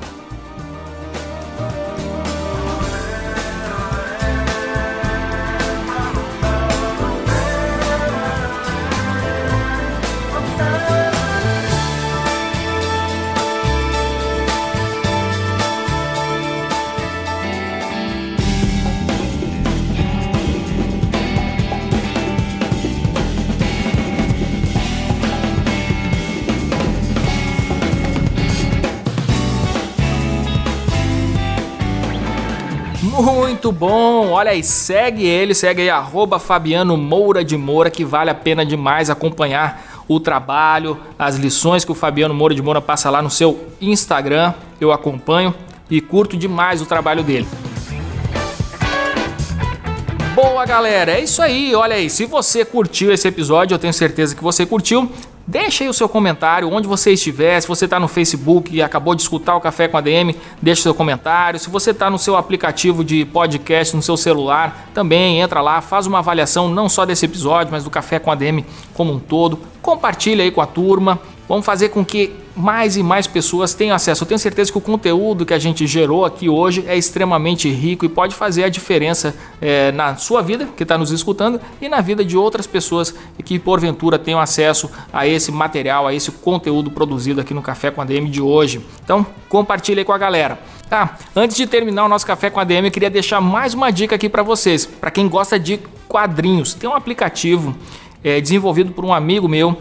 Muito bom, olha aí, segue ele, segue aí, arroba Fabiano Moura de Moura, que vale a pena demais acompanhar o trabalho, as lições que o Fabiano Moura de Moura passa lá no seu Instagram, eu acompanho e curto demais o trabalho dele. Boa galera, é isso aí, olha aí, se você curtiu esse episódio, eu tenho certeza que você curtiu, Deixe aí o seu comentário, onde você estiver, se você está no Facebook e acabou de escutar o Café com a DM, deixe seu comentário. Se você está no seu aplicativo de podcast, no seu celular, também entra lá, faz uma avaliação não só desse episódio, mas do Café com a DM como um todo. Compartilha aí com a turma. Vamos fazer com que mais e mais pessoas tenham acesso. Eu tenho certeza que o conteúdo que a gente gerou aqui hoje é extremamente rico e pode fazer a diferença é, na sua vida, que está nos escutando, e na vida de outras pessoas que porventura tenham acesso a esse material, a esse conteúdo produzido aqui no Café com a DM de hoje. Então, compartilhe aí com a galera. Tá, antes de terminar o nosso Café com a DM, eu queria deixar mais uma dica aqui para vocês. Para quem gosta de quadrinhos, tem um aplicativo é, desenvolvido por um amigo meu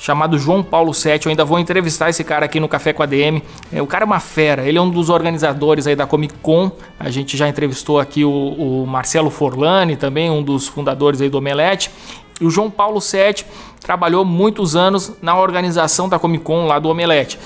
chamado João Paulo Sete. Eu ainda vou entrevistar esse cara aqui no Café com a DM. É, o cara é uma fera, ele é um dos organizadores aí da Comic Con. A gente já entrevistou aqui o, o Marcelo Forlani, também um dos fundadores aí do Omelete. E o João Paulo Sete trabalhou muitos anos na organização da Comic Con lá do Omelete.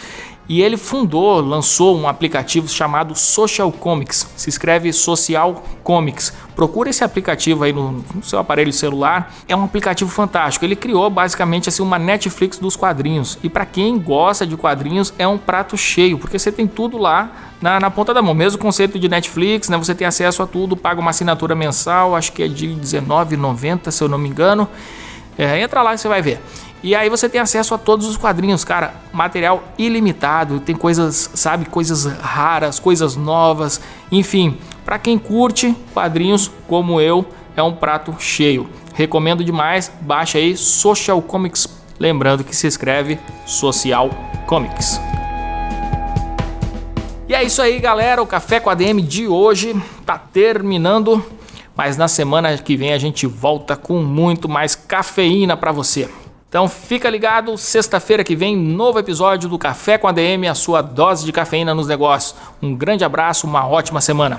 E ele fundou, lançou um aplicativo chamado Social Comics. Se escreve Social Comics. Procura esse aplicativo aí no, no, seu aparelho celular. É um aplicativo fantástico. Ele criou basicamente assim uma Netflix dos quadrinhos. E para quem gosta de quadrinhos é um prato cheio, porque você tem tudo lá na, na ponta da mão. Mesmo conceito de Netflix, né? Você tem acesso a tudo, paga uma assinatura mensal, acho que é de R$19,90 se eu não me engano. É, entra lá e você vai ver. E aí você tem acesso a todos os quadrinhos, cara, material ilimitado, tem coisas, sabe, coisas raras, coisas novas, enfim, para quem curte quadrinhos como eu, é um prato cheio. Recomendo demais, baixa aí Social Comics, lembrando que se escreve Social Comics. E é isso aí, galera. O Café com a DM de hoje tá terminando, mas na semana que vem a gente volta com muito mais cafeína para você. Então fica ligado, sexta-feira que vem, novo episódio do Café com a DM, a sua dose de cafeína nos negócios. Um grande abraço, uma ótima semana.